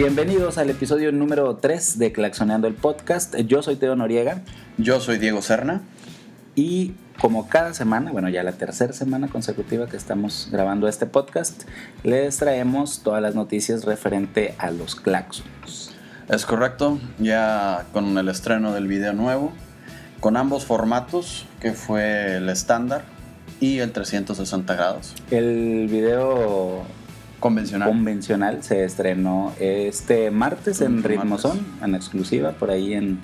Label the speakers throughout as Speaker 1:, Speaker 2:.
Speaker 1: Bienvenidos al episodio número 3 de Claxoneando el Podcast. Yo soy Teo Noriega.
Speaker 2: Yo soy Diego Serna.
Speaker 1: Y como cada semana, bueno, ya la tercera semana consecutiva que estamos grabando este podcast, les traemos todas las noticias referente a los claxons.
Speaker 2: Es correcto, ya con el estreno del video nuevo, con ambos formatos, que fue el estándar y el 360 grados.
Speaker 1: El video
Speaker 2: Convencional.
Speaker 1: convencional se estrenó este martes en
Speaker 2: Martes.
Speaker 1: Ritmozón, en exclusiva, por ahí en...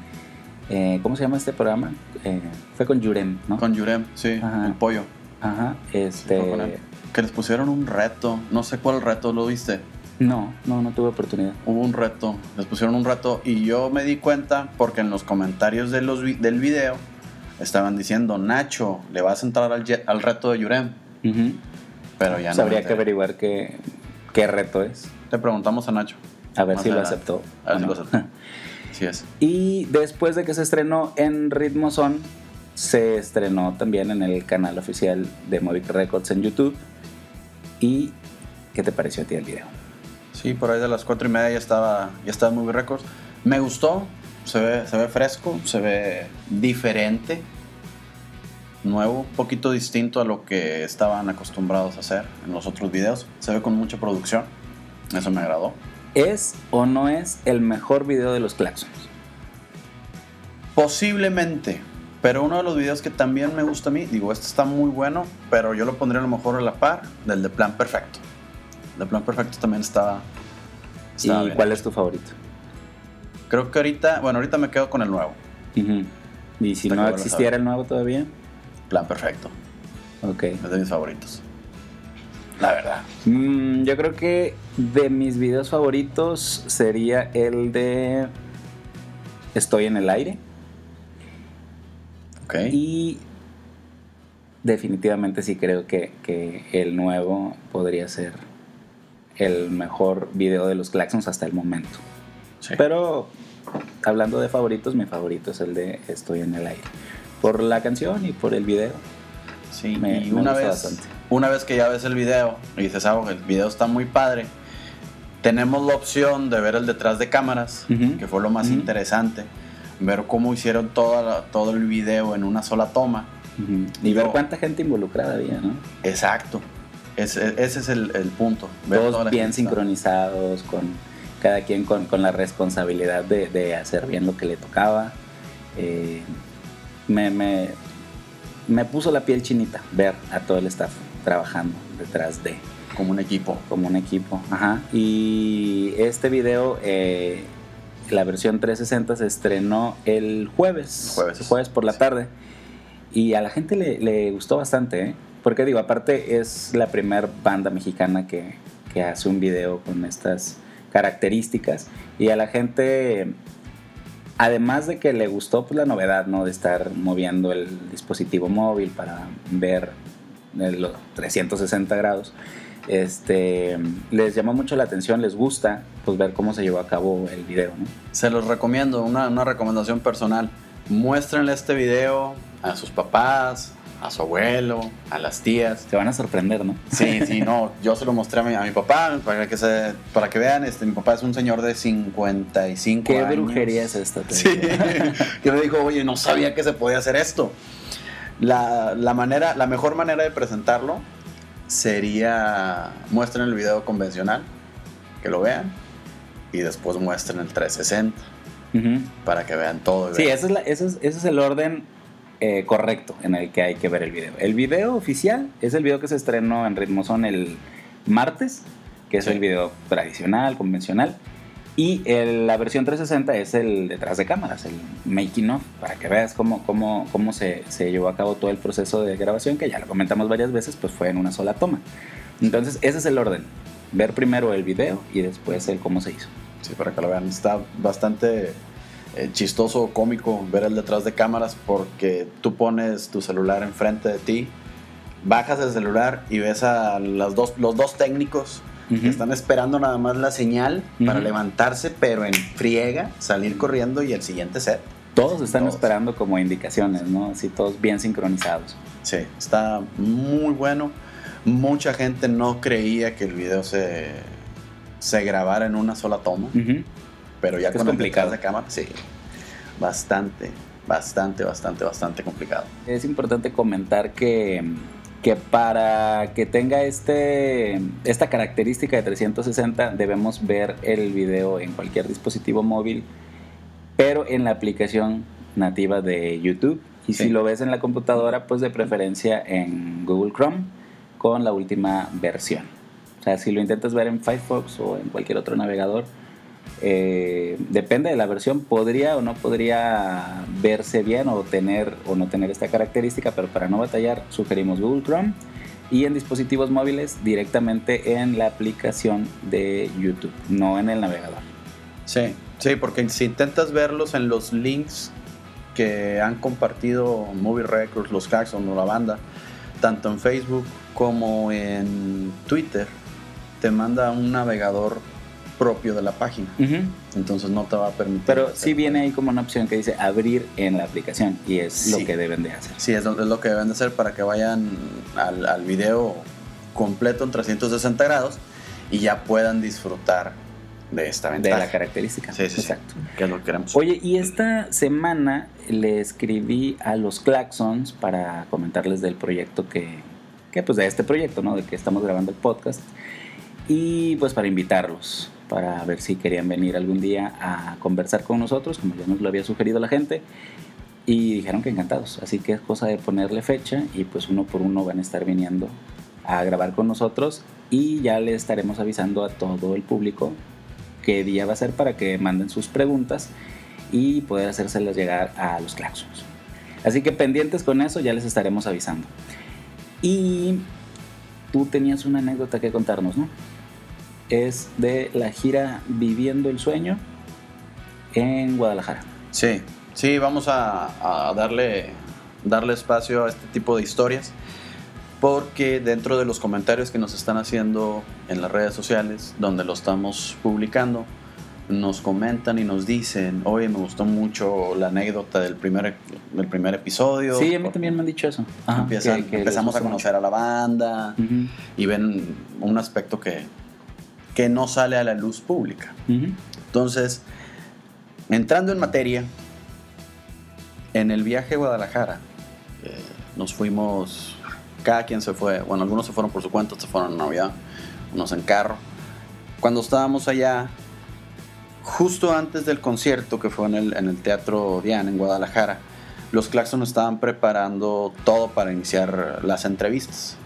Speaker 1: eh, ¿Cómo se llama este programa? Eh, fue con Yurem, ¿no?
Speaker 2: Con Yurem, sí,
Speaker 1: Ajá.
Speaker 2: el pollo.
Speaker 1: Ajá, este...
Speaker 2: Que les pusieron un reto, no sé cuál reto, ¿lo viste?
Speaker 1: No, no, no tuve oportunidad.
Speaker 2: Hubo un reto, les pusieron un reto y yo me di cuenta porque en los comentarios de los vi- del video estaban diciendo, Nacho, le vas a entrar al, al reto de Yurem,
Speaker 1: Ujú.
Speaker 2: pero ya no.
Speaker 1: Habría que averiguar qué, qué reto es.
Speaker 2: Le preguntamos a Nacho.
Speaker 1: A ver si lo aceptó.
Speaker 2: A ver si
Speaker 1: no.
Speaker 2: lo aceptó. Sí es.
Speaker 1: Y después de que se estrenó en Ritmo Son, se estrenó también en el canal oficial de Movic Records en YouTube. ¿Y qué te pareció a ti el video?
Speaker 2: Sí, por ahí de las cuatro y media ya estaba, ya estaba en Movie Records. Me gustó, se ve, se ve fresco, se ve diferente, nuevo, un poquito distinto a lo que estaban acostumbrados a hacer en los otros videos. Se ve con mucha producción, eso me agradó.
Speaker 1: ¿Es o no es el mejor video de los Claxons?
Speaker 2: Posiblemente, pero uno de los videos que también me gusta a mí, digo, este está muy bueno, pero yo lo pondría a lo mejor a la par del de Plan Perfecto. El de Plan Perfecto también estaba
Speaker 1: ¿Y
Speaker 2: bien.
Speaker 1: cuál es tu favorito?
Speaker 2: Creo que ahorita, bueno, ahorita me quedo con el nuevo.
Speaker 1: ¿Y si
Speaker 2: Está
Speaker 1: no existiera el nuevo todavía?
Speaker 2: Plan Perfecto.
Speaker 1: Ok.
Speaker 2: Es de mis favoritos. La verdad.
Speaker 1: Mm, yo creo que de mis videos favoritos sería el de Estoy en el aire.
Speaker 2: Ok.
Speaker 1: Y definitivamente sí creo que, que el nuevo podría ser el mejor video de los Claxons hasta el momento.
Speaker 2: Sí.
Speaker 1: Pero hablando de favoritos, mi favorito es el de Estoy en el aire. Por la canción y por el video.
Speaker 2: sí.
Speaker 1: me-
Speaker 2: y
Speaker 1: me
Speaker 2: una
Speaker 1: gusta
Speaker 2: vez,
Speaker 1: bastante.
Speaker 2: una vez que ya ves el video y dices, ah, el video está muy padre, tenemos la opción de ver el detrás de cámaras,
Speaker 1: Ujú.
Speaker 2: que fue lo más
Speaker 1: Ujú.
Speaker 2: interesante. Ver cómo hicieron toda la- todo el video en una sola toma.
Speaker 1: Ujú. Y
Speaker 2: Digo-
Speaker 1: ver cuánta gente involucrada había, ¿no?
Speaker 2: Exacto. Ese, ese es el, el punto. ver
Speaker 1: Todos bien sincronizados, con cada quien con, con la responsabilidad de, de hacer bien lo que le tocaba. Eh, me, me, me puso la piel chinita ver a todo el staff trabajando detrás de
Speaker 2: Como un equipo.
Speaker 1: como un equipo. Ajá. Y este video, eh, la versión 360 se estrenó el jueves.
Speaker 2: Jueves.
Speaker 1: por la tarde. Y a la gente le, le gustó bastante, ¿eh? Porque digo, aparte es la primera banda mexicana que, que hace un video con estas características. Y a la gente, además de que le gustó pues, la novedad, ¿no? De estar moviendo el dispositivo móvil para ver los 360 grados este, les llamó mucho la atención, les gusta pues ver cómo se llevó a cabo el video.
Speaker 2: Se los recomiendo, una, una recomendación personal. Muéstrenle este video a sus papás, a su abuelo, a las tías.
Speaker 1: Se van a sorprender, ¿no?
Speaker 2: Sí, sí, no, yo se lo mostré a mi, a mi papá para que, se, para que vean, este, mi papá es un señor de 55
Speaker 1: ¿Qué
Speaker 2: años.
Speaker 1: brujería es esta? te
Speaker 2: Sí, que me dijo, oye, no sabía que se podía hacer esto. La, la manera, la mejor manera de presentarlo sería muestren el video convencional, que lo vean, y después muestren el 360
Speaker 1: Ujú.
Speaker 2: para que vean todo. y
Speaker 1: Sí,
Speaker 2: vean.
Speaker 1: ese es, la- ese es- ese es el orden eh, correcto en el que hay que ver el video. El video oficial es el video que se estrenó en Ritmozón el martes, que es
Speaker 2: Sí.
Speaker 1: el video tradicional, convencional. Y el- la versión 360 es el detrás de cámaras, el making of, para que veas cómo, cómo, cómo se, se llevó a cabo todo el proceso de grabación, que ya lo comentamos varias veces, pues fue en una sola toma. Entonces, ese es el orden. Ver primero el video y después el cómo se hizo.
Speaker 2: Sí, para que lo vean. Está bastante eh, chistoso, cómico ver el detrás de cámaras porque tú pones tu celular enfrente de ti, bajas el celular y ves a las dos, los dos técnicos que están esperando nada más la señal para levantarse, pero en friega, salir corriendo y el siguiente set.
Speaker 1: Todos están
Speaker 2: Todos.
Speaker 1: esperando como indicaciones, ¿no? Así todos bien sincronizados.
Speaker 2: Sí, está muy bueno. Mucha gente no creía que el video se, se grabara en una sola toma,
Speaker 1: Ujú.
Speaker 2: Pero ya
Speaker 1: Es complicado.
Speaker 2: de cámara, sí, bastante, bastante, bastante, bastante complicado.
Speaker 1: Es importante comentar que, que para que tenga este, esta característica de 360 debemos ver el video en cualquier dispositivo móvil, pero en la aplicación nativa de YouTube. Y
Speaker 2: Sí.
Speaker 1: si lo ves en la computadora, pues de preferencia en Google Chrome con la última versión. O sea, si lo intentas ver en Firefox o en cualquier otro navegador, eh, depende de la versión, podría o no podría verse bien o tener o no tener esta característica, pero para no batallar sugerimos Google Chrome y en dispositivos móviles directamente en la aplicación de YouTube, no en el navegador.
Speaker 2: Sí, sí, porque si intentas verlos en los links que han compartido Movie Records, los Claxon o la banda, tanto en Facebook como en Twitter, te manda un navegador propio de la página. Entonces no te va a permitir.
Speaker 1: Pero sí viene ahí como una opción que dice abrir en la aplicación y es
Speaker 2: Sí.
Speaker 1: lo que deben de hacer.
Speaker 2: Sí, es lo, es lo que deben de hacer para que vayan al, al video completo en 360 grados y ya puedan disfrutar de esta
Speaker 1: De
Speaker 2: ventaja.
Speaker 1: la característica.
Speaker 2: Sí, sí, sí.
Speaker 1: Exacto.
Speaker 2: Que es lo que queremos.
Speaker 1: Oye, y esta semana le escribí a los Claxons para comentarles del proyecto que, que pues de este proyecto, ¿no? De que estamos grabando el podcast. Y pues para invitarlos, para ver si querían venir algún día a conversar con nosotros, como ya nos lo había sugerido la gente. Y dijeron que encantados. Así que es cosa de ponerle fecha y pues uno por uno van a estar viniendo a grabar con nosotros. Y ya le estaremos avisando a todo el público qué día va a ser para que manden sus preguntas y poder hacérselas llegar a los claxons. Así que pendientes con eso, ya les estaremos avisando. Y tú tenías una anécdota que contarnos, ¿no? Es de la gira Viviendo el Sueño en Guadalajara.
Speaker 2: Sí, sí, vamos a, a darle, darle espacio a este tipo de historias porque dentro de los comentarios que nos están haciendo en las redes sociales, donde lo estamos publicando, nos comentan y nos dicen, oye, me gustó mucho la anécdota del primer, del primer episodio.
Speaker 1: Sí, a mí también me han dicho eso. Ajá,
Speaker 2: empiezan-
Speaker 1: que- que les
Speaker 2: empezamos a conocer a la banda y ven un aspecto que, que no sale a la luz pública. Entonces, entrando en materia, en el viaje a Guadalajara, eh, nos fuimos, cada quien se fue, bueno, algunos se fueron por su cuenta, otros se fueron en Navidad, unos en carro. Cuando estábamos allá, justo antes del concierto que fue en el, en el Teatro Diana en Guadalajara, los Claxon estaban preparando todo para iniciar las entrevistas.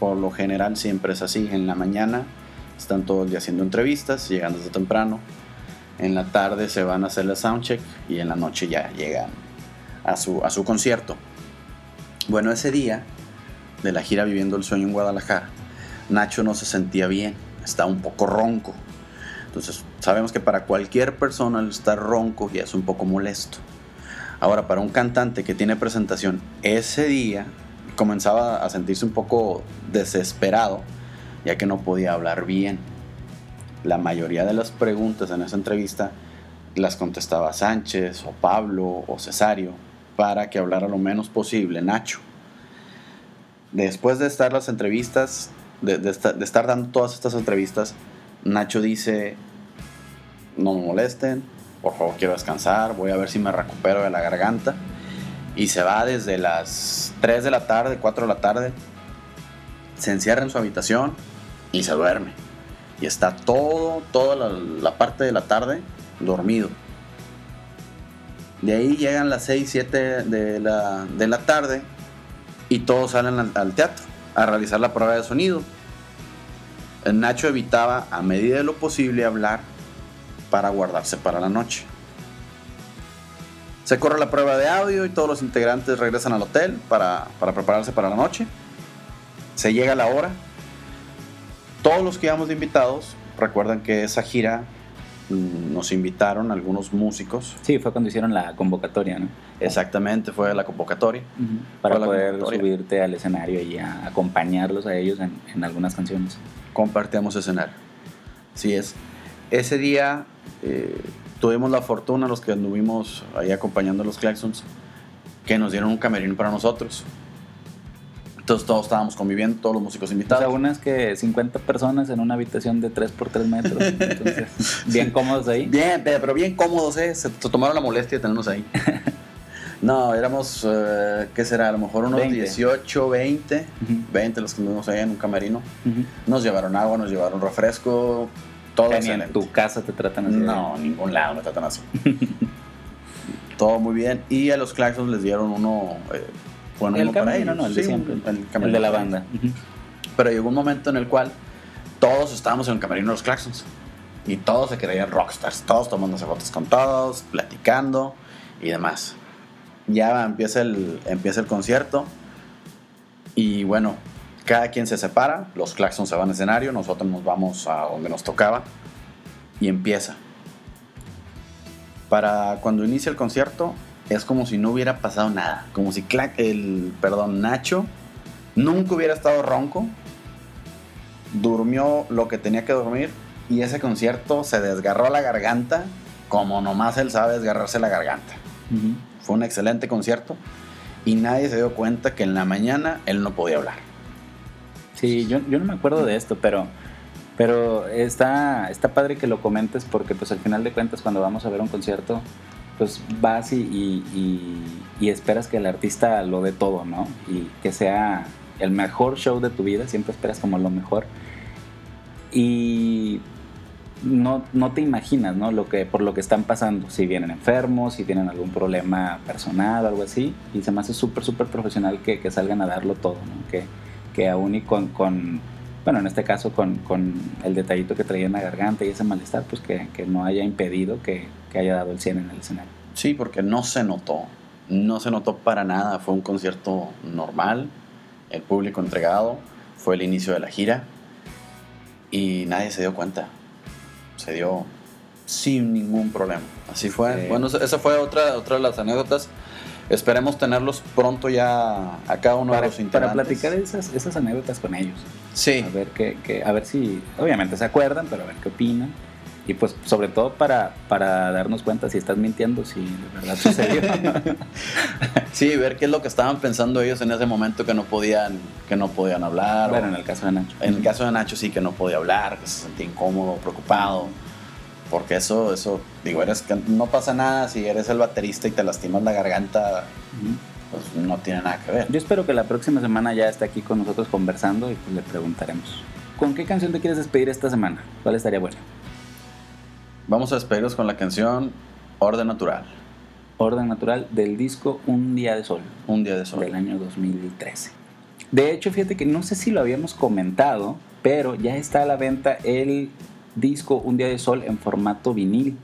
Speaker 2: Por lo general siempre es así, en la mañana están todo el día haciendo entrevistas, llegan desde temprano. En la tarde se van a hacer la soundcheck y en la noche ya llegan a su, a su concierto. Bueno, ese día de la gira Viviendo el Sueño en Guadalajara, Nacho no se sentía bien, está un poco ronco. Entonces, sabemos que para cualquier persona el estar ronco ya es un poco molesto. Ahora, para un cantante que tiene presentación ese día, comenzaba a sentirse un poco desesperado, ya que no podía hablar bien. La mayoría de las preguntas en esa entrevista las contestaba Sánchez o Pablo o Cesario para que hablara lo menos posible Nacho. Después de estar las entrevistas, de, de esta- de estar dando todas estas entrevistas, Nacho dice, no me molesten, por favor quiero descansar, voy a ver si me recupero de la garganta. Y se va desde las 3 de la tarde, 4 de la tarde, se encierra en su habitación y se duerme. Y está todo, toda la, parte de la tarde dormido. De ahí llegan las 6, 7 de la, de la tarde y todos salen al, teatro a realizar la prueba de sonido. Nacho evitaba a medida de lo posible hablar para guardarse para la noche. Se corre la prueba de audio y todos los integrantes regresan al hotel para, para prepararse para la noche. Se llega la hora. Todos los que íbamos de invitados recuerdan que esa gira mm, nos invitaron algunos músicos.
Speaker 1: Sí, fue cuando hicieron la convocatoria, ¿no?
Speaker 2: Exactamente, fue la convocatoria.
Speaker 1: Para
Speaker 2: la
Speaker 1: poder
Speaker 2: convocatoria.
Speaker 1: subirte al escenario y a acompañarlos a ellos en, en algunas canciones.
Speaker 2: compartíamos escenario. Así es. Ese día eh, tuvimos la fortuna, los que anduvimos ahí acompañando a los Claxons, que nos dieron un camerino para nosotros. Entonces todos estábamos conviviendo, todos los músicos
Speaker 1: O
Speaker 2: invitados.
Speaker 1: sea, unas que 50 personas en una habitación de 3 por 3 metros. Entonces, bien cómodos ahí.
Speaker 2: Bien, pero bien cómodos, ¿eh? Se tomaron la molestia de tenernos ahí. No, éramos, eh, ¿qué será? A lo mejor unos
Speaker 1: 20.
Speaker 2: 18, 20.
Speaker 1: Ujú,
Speaker 2: 20 los que anduvimos ahí en un camerino. Nos llevaron agua, nos llevaron refresco, todo
Speaker 1: ni en tu casa te tratan así.
Speaker 2: No, ningún lado me tratan así. todo muy bien. Y a los Claxons les dieron uno, eh, bueno,
Speaker 1: El
Speaker 2: para
Speaker 1: camerino,
Speaker 2: ellos.
Speaker 1: no, el de
Speaker 2: Sí,
Speaker 1: siempre.
Speaker 2: un-
Speaker 1: El,
Speaker 2: camerino
Speaker 1: de la banda.
Speaker 2: Pero llegó un momento en el cual todos estábamos en el camerino de los Claxons. Y todos se creían rockstars. Todos tomándose fotos con todos, platicando y demás. Ya empieza el, empieza el concierto. Y bueno, cada quien se separa. Los Claxons se van al escenario. Nosotros nos vamos a donde nos tocaba. Y empieza. Para cuando inicia el concierto, es como si no hubiera pasado nada. Como si Cla- el, perdón, Nacho nunca hubiera estado ronco. Durmió lo que tenía que dormir. Y ese concierto se desgarró la garganta. Como nomás él sabe desgarrarse la garganta.
Speaker 1: Ujú.
Speaker 2: Fue un excelente concierto. Y nadie se dio cuenta que en la mañana él no podía hablar.
Speaker 1: Sí, yo, yo no me acuerdo de esto, pero, pero está, está padre que lo comentes porque pues al final de cuentas cuando vamos a ver un concierto, pues vas y, esperas que el artista lo dé todo, ¿no? Y que sea el mejor show de tu vida, siempre esperas como lo mejor. Y no, no te imaginas, ¿no? Lo que, por lo que están pasando, si vienen enfermos, si tienen algún problema personal algo así. Y se me hace súper, súper profesional que, salgan a darlo todo, ¿no? Que, que aún y con, con bueno, en este caso con, con el detallito que traía en la garganta y ese malestar, pues que, que no haya impedido que, que haya dado el 100 en el escenario.
Speaker 2: Sí, porque no se notó. No se notó para nada. Fue un concierto normal. El público entregado. Fue el inicio de la gira. Y nadie se dio cuenta. Se dio sin ningún problema. Así fue.
Speaker 1: Sí.
Speaker 2: Bueno, esa fue otra, otra de las anécdotas. Esperemos tenerlos pronto ya a cada uno
Speaker 1: Para,
Speaker 2: de los
Speaker 1: para
Speaker 2: integrantes.
Speaker 1: platicar esas, esas anécdotas con ellos.
Speaker 2: Sí.
Speaker 1: A ver, qué- a ver si, obviamente se acuerdan, pero a ver qué opinan. Y pues sobre todo para, para darnos cuenta si estás mintiendo, si de verdad sucedió.
Speaker 2: Sí, ver qué es lo que estaban pensando ellos en ese momento que no podían, que no podían hablar.
Speaker 1: bueno,
Speaker 2: o-
Speaker 1: en el caso de Nacho.
Speaker 2: En el caso de Nacho sí que no podía hablar, que se sentía incómodo, preocupado. Porque eso, eso, digo, eres no pasa nada si eres el baterista y te lastimas la garganta, pues no tiene nada que ver.
Speaker 1: Yo espero que la próxima semana ya esté aquí con nosotros conversando y pues le preguntaremos. ¿Con qué canción te quieres despedir esta semana? ¿Cuál estaría buena?
Speaker 2: Vamos a despedirnos con la canción Orden Natural,
Speaker 1: Orden Natural del disco Un Día de Sol.
Speaker 2: Un Día de Sol.
Speaker 1: del año 2013. De hecho, fíjate que no sé si lo habíamos comentado, pero ya está a la venta el disco Un Día de Sol en formato vinil.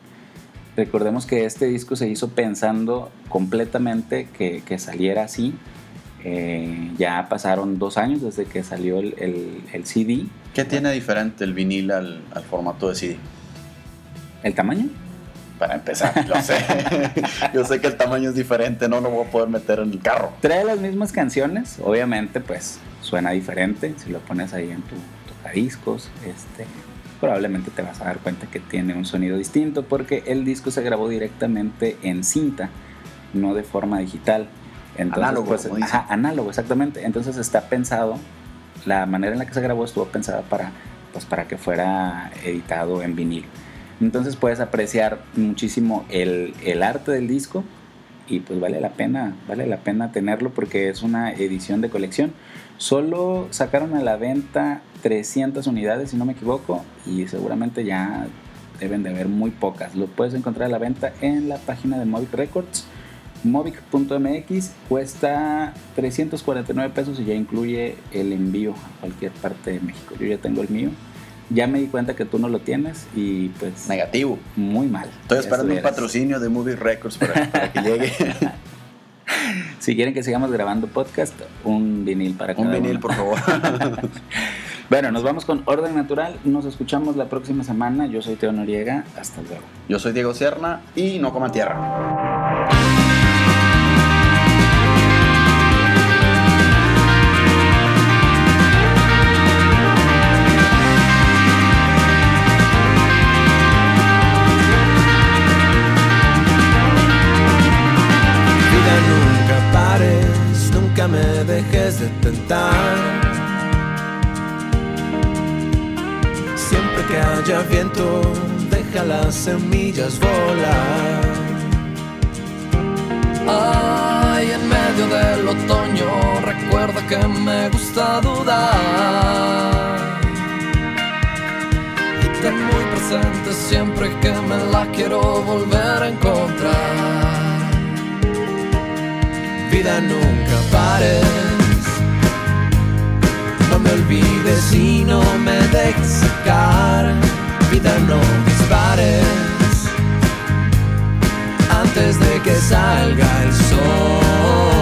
Speaker 1: Recordemos que este disco se hizo pensando completamente que, que saliera así. Eh, ya pasaron dos años desde que salió el, el- el CD.
Speaker 2: ¿Qué tiene diferente el vinil al, al formato de CD?
Speaker 1: ¿El tamaño?
Speaker 2: Para empezar, yo sé. yo sé que el tamaño es diferente, no lo voy a poder meter en el carro.
Speaker 1: Trae las mismas canciones, obviamente pues suena diferente. Si lo pones ahí en tu tocadiscos, este, probablemente te vas a dar cuenta que tiene un sonido distinto porque el disco se grabó directamente en cinta, no de forma digital. Entonces,
Speaker 2: Análogo,
Speaker 1: pues, ajá, análogo, exactamente. Entonces está pensado, la manera en la que se grabó estuvo pensada para, pues, para que fuera editado en vinil. Entonces puedes apreciar muchísimo el, el arte del disco y pues vale la pena, vale la pena tenerlo porque es una edición de colección. Solo sacaron a la venta 300 unidades, si no me equivoco, y seguramente ya deben de haber muy pocas. Lo puedes encontrar a la venta en la página de Movic Records, movic.mx, cuesta 349 pesos y ya incluye el envío a cualquier parte de México. Yo ya tengo el mío. Ya me di cuenta que tú no lo tienes y pues
Speaker 2: Negativo.
Speaker 1: muy mal.
Speaker 2: Estoy esperando un patrocinio de Movie Records para, para que llegue.
Speaker 1: Si quieren que sigamos grabando podcast, un vinil para
Speaker 2: un
Speaker 1: cada
Speaker 2: vinil,
Speaker 1: uno.
Speaker 2: por favor.
Speaker 1: Bueno, nos vamos con Orden Natural. Nos escuchamos la próxima semana. Yo soy Teo Noriega. Hasta luego.
Speaker 2: Yo soy Diego Sierna y no coman tierra.
Speaker 3: Me dejes de tentar. Siempre que haya viento, deja las semillas volar.
Speaker 4: Ay, en medio del otoño, recuerda que me gusta dudar. Y ten muy presente siempre que me la quiero volver a encontrar.
Speaker 3: Vida nunca pares, no me olvides y no me dejes sacar. Vida no dispares antes de que salga el sol.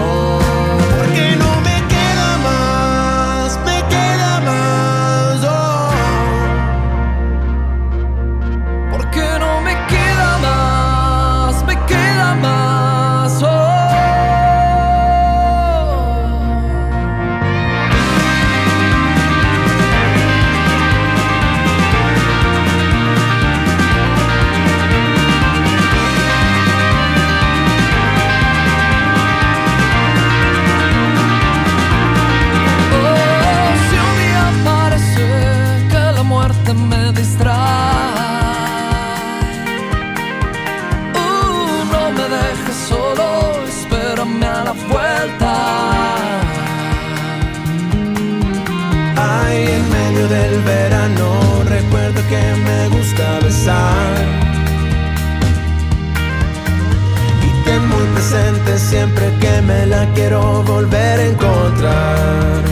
Speaker 4: Que me la
Speaker 3: quiero volver a encontrar.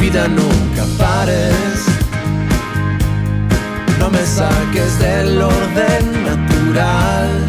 Speaker 3: Vida nunca pares, no me saques del orden natural.